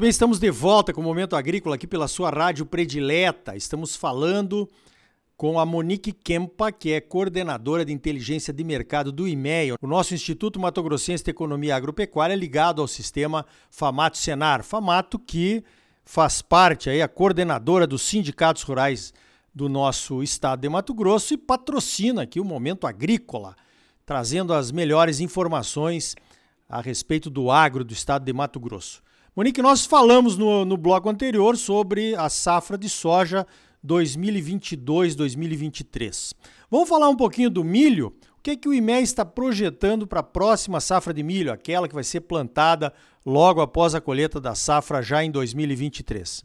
Muito bem, estamos de volta com o Momento Agrícola aqui pela sua rádio predileta. Estamos falando com a Monique Kempa, que é coordenadora de inteligência de mercado do IMEA, o nosso Instituto Mato Grossense de Economia Agropecuária, ligado ao sistema Famato Senar. Famato que faz parte aí, a coordenadora dos sindicatos rurais do nosso estado de Mato Grosso e patrocina aqui o Momento Agrícola, trazendo as melhores informações a respeito do agro do estado de Mato Grosso. Monique, nós falamos no, no bloco anterior sobre a safra de soja 2022-2023. Vamos falar um pouquinho do milho? O que, é que o IME está projetando para a próxima safra de milho, aquela que vai ser plantada logo após a colheita da safra já em 2023?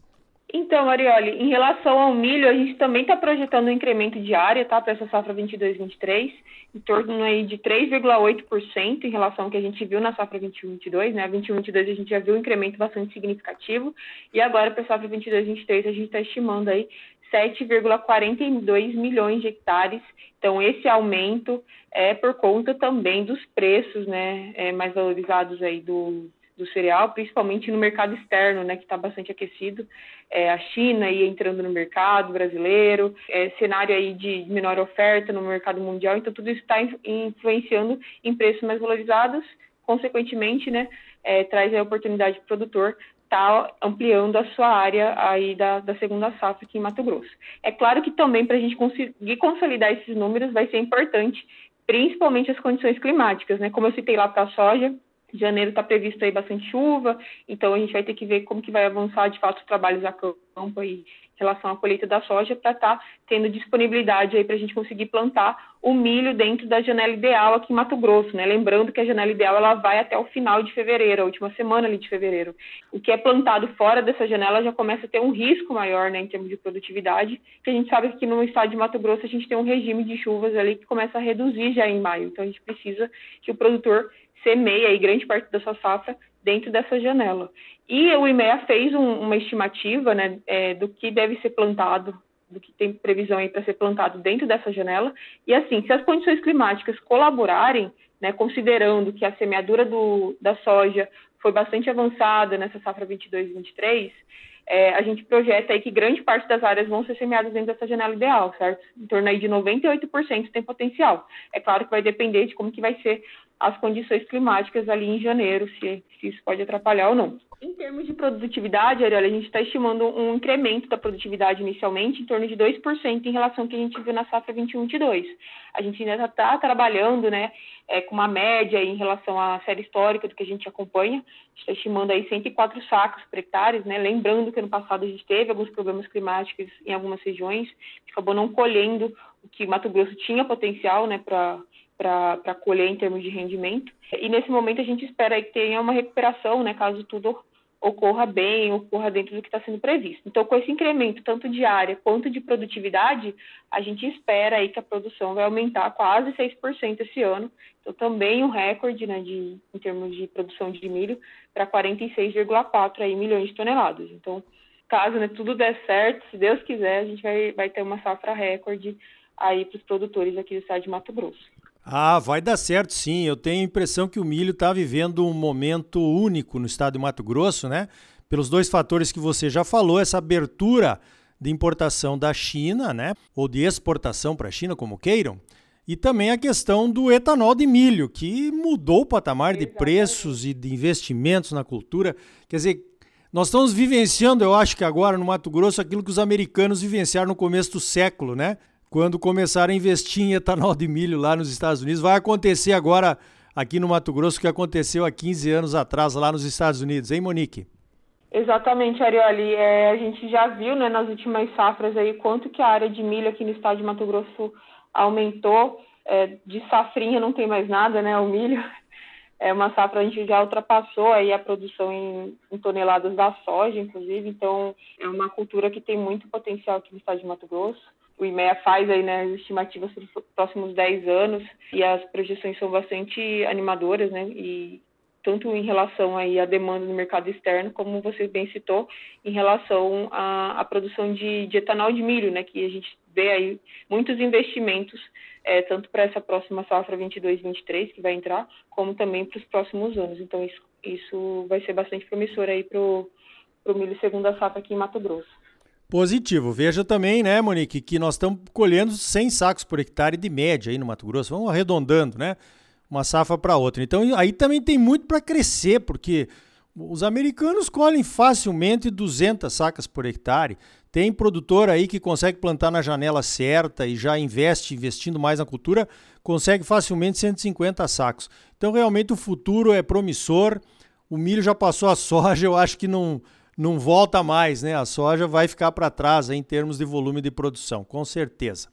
Então, Arioli, em relação ao milho, a gente também está projetando um incremento de área tá, para essa safra 22-23 em torno aí de 3,8% em relação ao que a gente viu na safra 21-22, né? A 21-22 a gente já viu um incremento bastante significativo e agora para a safra 22-23 a gente está estimando aí 7,42 milhões de hectares. Então esse aumento é por conta também dos preços, né, é, mais valorizados aí do do cereal, principalmente no mercado externo, né, que está bastante aquecido. É, a China aí entrando no mercado brasileiro, é, cenário aí de menor oferta no mercado mundial, então tudo isso está influenciando em preços mais valorizados, consequentemente, né, é, traz a oportunidade para o produtor estar tá ampliando a sua área aí da, da segunda safra aqui em Mato Grosso. É claro que também para a gente conseguir consolidar esses números vai ser importante, principalmente as condições climáticas, né? Como eu citei lá para a soja, janeiro está previsto aí bastante chuva, então a gente vai ter que ver como que vai avançar de fato os trabalhos a campo aí em relação à colheita da soja para estar tá tendo disponibilidade aí para a gente conseguir plantar o milho dentro da janela ideal aqui em Mato Grosso, né? Lembrando que a janela ideal ela vai até o final de fevereiro, a última semana ali de fevereiro. O que é plantado fora dessa janela já começa a ter um risco maior, né, em termos de produtividade, que a gente sabe que no estado de Mato Grosso a gente tem um regime de chuvas ali que começa a reduzir já em maio. Então a gente precisa que o produtor semeia aí grande parte da sua safra dentro dessa janela. E o IMEA fez um, uma estimativa né, é, do que deve ser plantado, do que tem previsão aí para ser plantado dentro dessa janela. E assim, se as condições climáticas colaborarem, né, considerando que a semeadura do, da soja foi bastante avançada nessa safra 22-23, é, a gente projeta aí que grande parte das áreas vão ser semeadas dentro dessa janela ideal, certo? Em torno aí de 98% tem potencial. É claro que vai depender de como que vai ser as condições climáticas ali em janeiro, se, se isso pode atrapalhar ou não. Em termos de produtividade, Ariel, a gente está estimando um incremento da produtividade inicialmente em torno de 2% em relação ao que a gente viu na safra 21-22. A gente ainda está trabalhando né, é, com uma média em relação à série histórica do que a gente acompanha. A gente está estimando aí 104 sacos por hectare, né? lembrando que ano passado a gente teve alguns problemas climáticos em algumas regiões, acabou não colhendo o que Mato Grosso tinha potencial né, para para colher em termos de rendimento. E nesse momento a gente espera que tenha uma recuperação, né, caso tudo ocorra bem, ocorra dentro do que está sendo previsto. Então, com esse incremento tanto de área quanto de produtividade, a gente espera aí que a produção vai aumentar quase 6% esse ano. Então, também um recorde, né, de, em termos de produção de milho, para 46,4 milhões de toneladas. Então, caso né, tudo der certo, se Deus quiser, a gente vai, vai ter uma safra recorde aí para os produtores aqui do estado de Mato Grosso. Ah, vai dar certo sim. Eu tenho a impressão que o milho está vivendo um momento único no estado de Mato Grosso, né? Pelos dois fatores que você já falou, essa abertura de importação da China, né? Ou de exportação para a China, como queiram. E também a questão do etanol de milho, que mudou o patamar de preços e de investimentos na cultura. Quer dizer, nós estamos vivenciando, eu acho que agora no Mato Grosso, aquilo que os americanos vivenciaram no começo do século, né? Quando começaram a investir em etanol de milho lá nos Estados Unidos. Vai acontecer agora aqui no Mato Grosso o que aconteceu há 15 anos atrás lá nos Estados Unidos, hein, Monique? Exatamente, Arioli. É, a gente já viu né, nas últimas safras aí quanto que a área de milho aqui no estado de Mato Grosso aumentou. É, de safrinha não tem mais nada, né? O milho é uma safra a gente já ultrapassou aí a produção em, em, toneladas da soja, inclusive. Então é uma cultura que tem muito potencial aqui no estado de Mato Grosso o IMEA faz aí, né, as estimativas para os próximos 10 anos e as projeções são bastante animadoras, né, e tanto em relação aí à demanda no mercado externo, como você bem citou, em relação à, à produção de, de, etanol de milho, né, que a gente vê aí muitos investimentos, é, tanto para essa próxima safra 22-23 que vai entrar, como também para os próximos anos. Então, isso, isso vai ser bastante promissor aí para o milho segunda safra aqui em Mato Grosso. Positivo. Veja também, né, Monique, que nós estamos colhendo 100 sacos por hectare de média aí no Mato Grosso. Vamos arredondando, né? Uma safra para outra. Então aí também tem muito para crescer, porque os americanos colhem facilmente 200 sacas por hectare. Tem produtor aí que consegue plantar na janela certa e já investe, investindo mais na cultura, consegue facilmente 150 sacos. Então, realmente, o futuro é promissor. O milho já passou a soja, eu acho que não, não volta mais, né? A soja vai ficar para trás em termos de volume de produção, com certeza.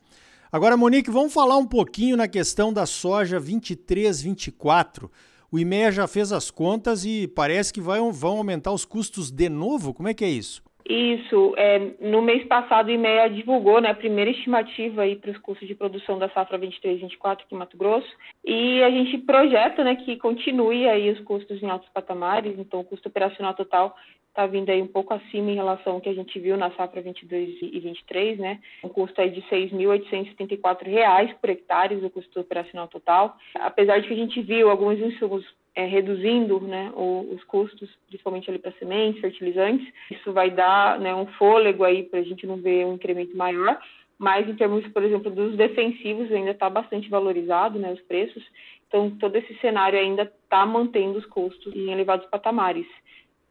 Agora, Monique, vamos falar um pouquinho na questão da soja 23-24. O IMEA já fez as contas e parece que vai, vão aumentar os custos de novo. Como é que é isso? Isso, é, no mês passado o IMEA divulgou né, a primeira estimativa para os custos de produção da safra 23-24 aqui em Mato Grosso e a gente projeta né, que continue aí os custos em altos patamares, então o custo operacional total está vindo aí um pouco acima em relação ao que a gente viu na safra 22 e 23, né? Um custo aí de R$ 6.874 por hectare, o custo operacional total. Apesar de que a gente viu alguns insumos é, reduzindo né, os custos, principalmente ali para sementes, fertilizantes. Isso vai dar né, um fôlego aí para a gente não ver um incremento maior, mas em termos, por exemplo, dos defensivos ainda está bastante valorizado, né, os preços. Então, todo esse cenário ainda está mantendo os custos em elevados patamares.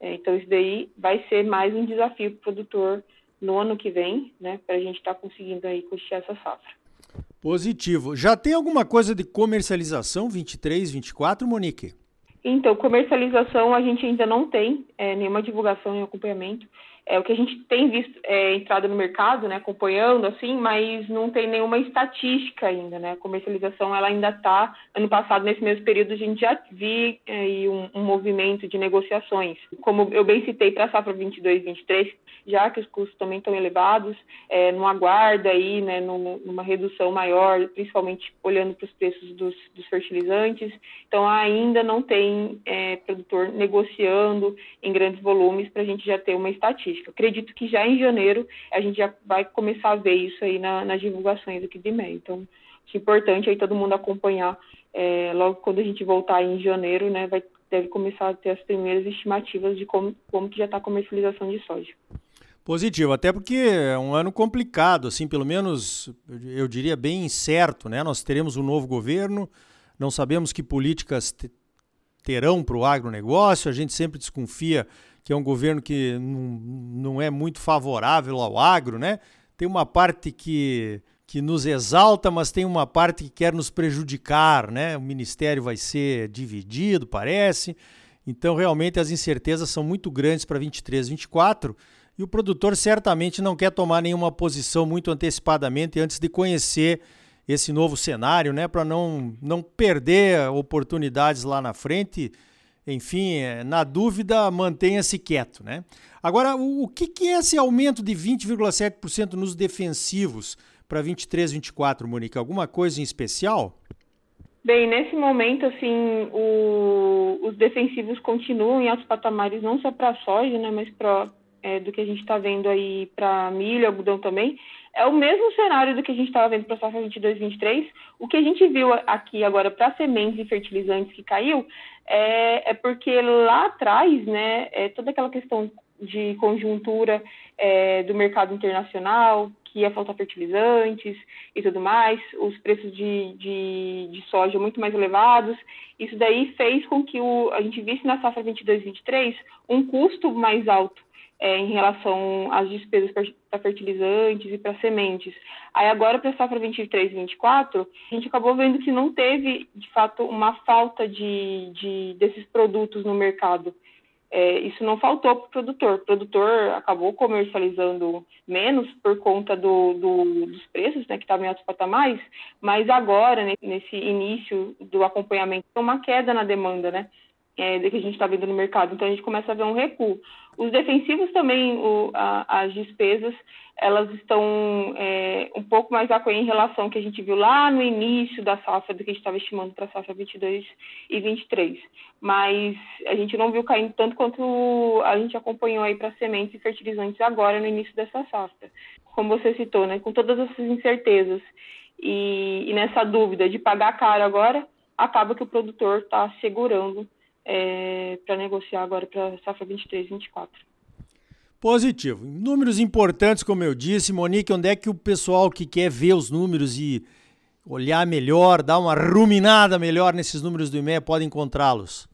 É, então, isso daí vai ser mais um desafio para o produtor no ano que vem, né, para a gente estar tá conseguindo aí custear essa safra. Positivo. Já tem alguma coisa de comercialização 23, 24, Monique? Então, comercialização a gente ainda não tem é, nenhuma divulgação e acompanhamento. É o que a gente tem visto é, entrada no mercado, né, acompanhando assim, mas não tem nenhuma estatística ainda, né? A comercialização ela ainda está. Ano passado nesse mesmo período a gente já viu é, um, um, movimento de negociações. Como eu bem citei para a safra 22, 23, já que os custos também estão elevados, é, não aguarda aí, né, numa redução maior, principalmente olhando para os preços dos, dos, fertilizantes. Então ainda não tem é, produtor negociando em grandes volumes para a gente já ter uma estatística Acredito que já em janeiro a gente já vai começar a ver isso aí na, nas divulgações aqui de e-mail. Então, é importante aí todo mundo acompanhar. É, logo quando a gente voltar em janeiro, né, vai, deve começar a ter as primeiras estimativas de como, como que já está a comercialização de soja. Positivo, até porque é um ano complicado, assim, pelo menos eu diria bem incerto, né? Nós teremos um novo governo, não sabemos que políticas terão para o agronegócio, a gente sempre desconfia que é um governo que não é muito favorável ao agro, né? Tem uma parte que, que nos exalta, mas tem uma parte que quer nos prejudicar, né? O ministério vai ser dividido, parece. Então, realmente, as incertezas são muito grandes para 23, 24 e o produtor certamente não quer tomar nenhuma posição muito antecipadamente antes de conhecer esse novo cenário, né? Para não, não perder oportunidades lá na frente enfim, é, na dúvida, mantenha-se quieto. Né? Agora, o, o que, que é esse aumento de 20,7% nos defensivos para 23, 24, Monique? Alguma coisa em especial? Bem, nesse momento, assim, o, os defensivos continuam em altos patamares, não só para a soja, né, mas pra, é, do que a gente está vendo aí para milho, algodão também. É o mesmo cenário do que a gente estava vendo para a safra 22, 23. O que a gente viu aqui agora para sementes e fertilizantes que caiu é, é porque lá atrás, né, é toda aquela questão de conjuntura é, do mercado internacional, que ia faltar fertilizantes e tudo mais, os preços de, de, de, soja muito mais elevados. Isso daí fez com que o, a gente visse na safra 22-23 um custo mais alto é, em relação às despesas para fertilizantes e para sementes. Aí agora, para a safra 23 e 24, a gente acabou vendo que não teve, de fato, uma falta de, de desses produtos no mercado. É, isso não faltou para o produtor. O produtor acabou comercializando menos por conta do, do, dos preços, né, que estavam em altos patamares, mas agora, né, nesse início do acompanhamento, tem uma queda na demanda, né? É, que a gente está vendo no mercado. Então a gente começa a ver um recuo. Os defensivos também, o, a, as despesas, elas estão é, um pouco mais aquém em relação ao que a gente viu lá no início da safra, do que a gente estava estimando para a safra 22 e 23. Mas a gente não viu caindo tanto quanto a gente acompanhou aí para sementes e fertilizantes agora no início dessa safra. Como você citou, né, com todas essas incertezas e, e nessa dúvida de pagar caro agora, acaba que o produtor está segurando é, para negociar agora para safra 23, 24. Positivo. Números importantes, como eu disse, Monique, onde é que o pessoal que quer ver os números e olhar melhor, dar uma ruminada melhor nesses números do IMEA pode encontrá-los?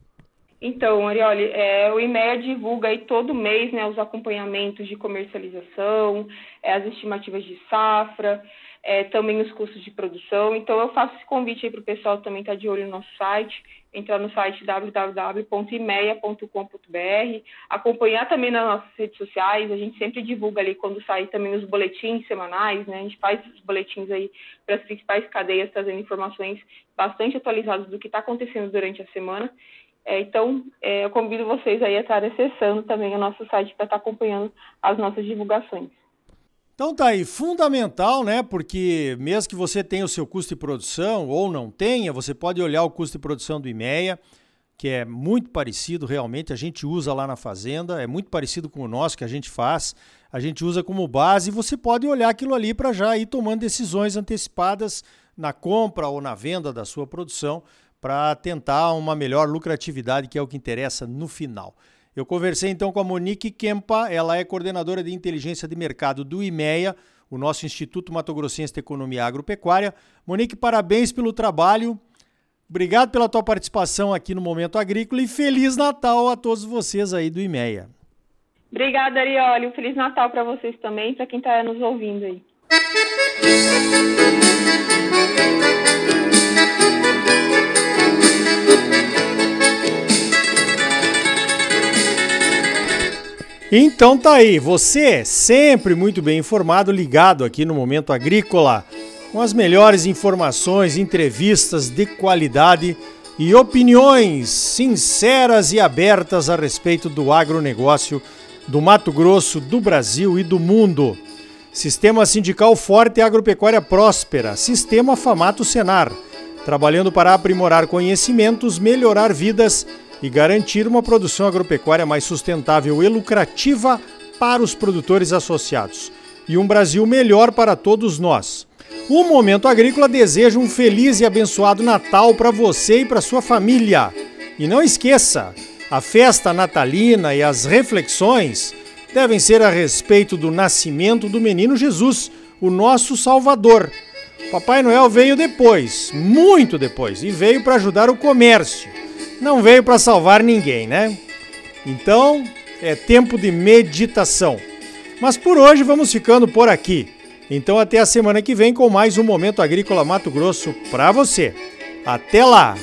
Então, Arioli, é, o IMEA divulga aí todo mês né, os acompanhamentos de comercialização, é, as estimativas de safra, é, também os custos de produção. Então, eu faço esse convite aí para o pessoal também estar tá de olho no nosso site, entrar no site www.imeia.com.br, acompanhar também nas nossas redes sociais, a gente sempre divulga ali quando sai também os boletins semanais, né? A gente faz os boletins aí para as principais cadeias, trazendo informações bastante atualizadas do que está acontecendo durante a semana. É, então, é, eu convido vocês aí a estar acessando também o nosso site para estar acompanhando as nossas divulgações. Então tá aí, fundamental, né? Porque mesmo que você tenha o seu custo de produção ou não tenha, você pode olhar o custo de produção do IMEA, que é muito parecido realmente, a gente usa lá na fazenda, é muito parecido com o nosso que a gente faz, a gente usa como base e você pode olhar aquilo ali para já ir tomando decisões antecipadas na compra ou na venda da sua produção para tentar uma melhor lucratividade, que é o que interessa no final. Eu conversei então com a Monique Kempa, ela é coordenadora de inteligência de mercado do IMEA, o nosso Instituto Mato Grossense de Economia Agropecuária. Monique, parabéns pelo trabalho. Obrigado pela tua participação aqui no Momento Agrícola e Feliz Natal a todos vocês aí do IMEA. Obrigada, Arioli. Um Feliz Natal para vocês também, para quem está nos ouvindo aí. Então tá aí, você sempre muito bem informado, ligado aqui no Momento Agrícola, com as melhores informações, entrevistas de qualidade e opiniões sinceras e abertas a respeito do agronegócio do Mato Grosso, do Brasil e do mundo. Sistema Sindical Forte e Agropecuária Próspera, Sistema Famato Senar, trabalhando para aprimorar conhecimentos, melhorar vidas e garantir uma produção agropecuária mais sustentável e lucrativa para os produtores associados e um Brasil melhor para todos nós. O Momento Agrícola deseja um feliz e abençoado Natal para você e para sua família. E não esqueça, a festa natalina e as reflexões devem ser a respeito do nascimento do menino Jesus, o nosso Salvador. Papai Noel veio depois, muito depois, e veio para ajudar o comércio não veio para salvar ninguém, né? Então, é tempo de meditação. Mas por hoje vamos ficando por aqui. Então até a semana que vem com mais um Momento Agrícola Mato Grosso para você. Até lá!